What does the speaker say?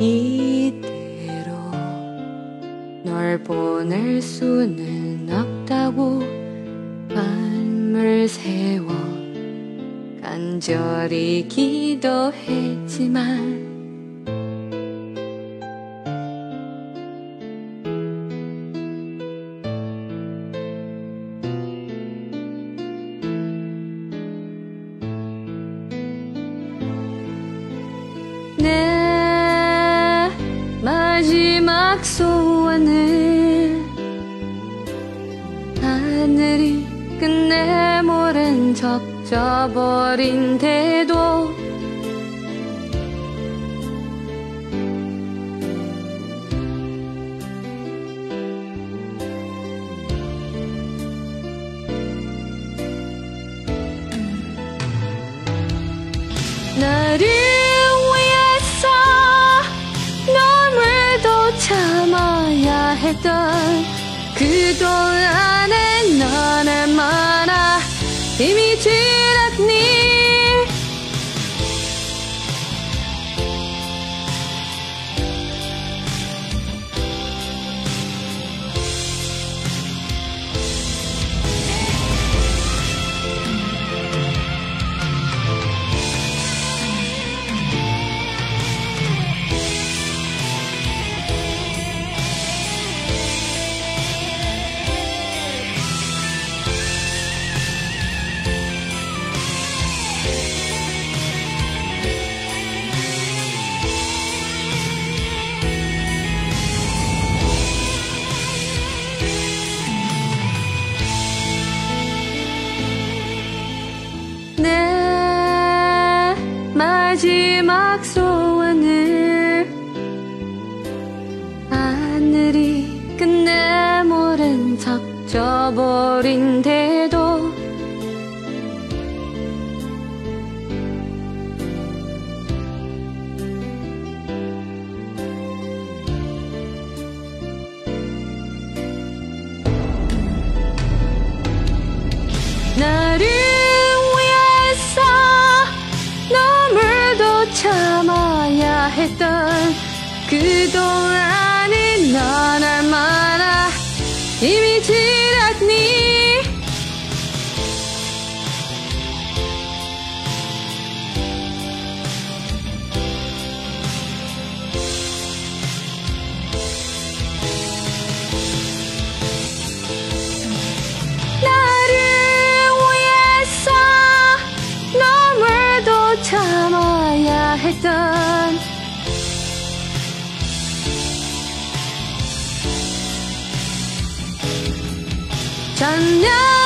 이대로 널 보낼 수는 없다고 밤을 새워 간절히 기도했지만 마지막 소원은 하늘이 끝내 모른 척 져버린데도 했던 그동안의 넌 얼마나 힘이 들었 마지 그동안이 넌 얼마나 힘이 들었니? 나를 위해서 눈물도 참아야 했던 善良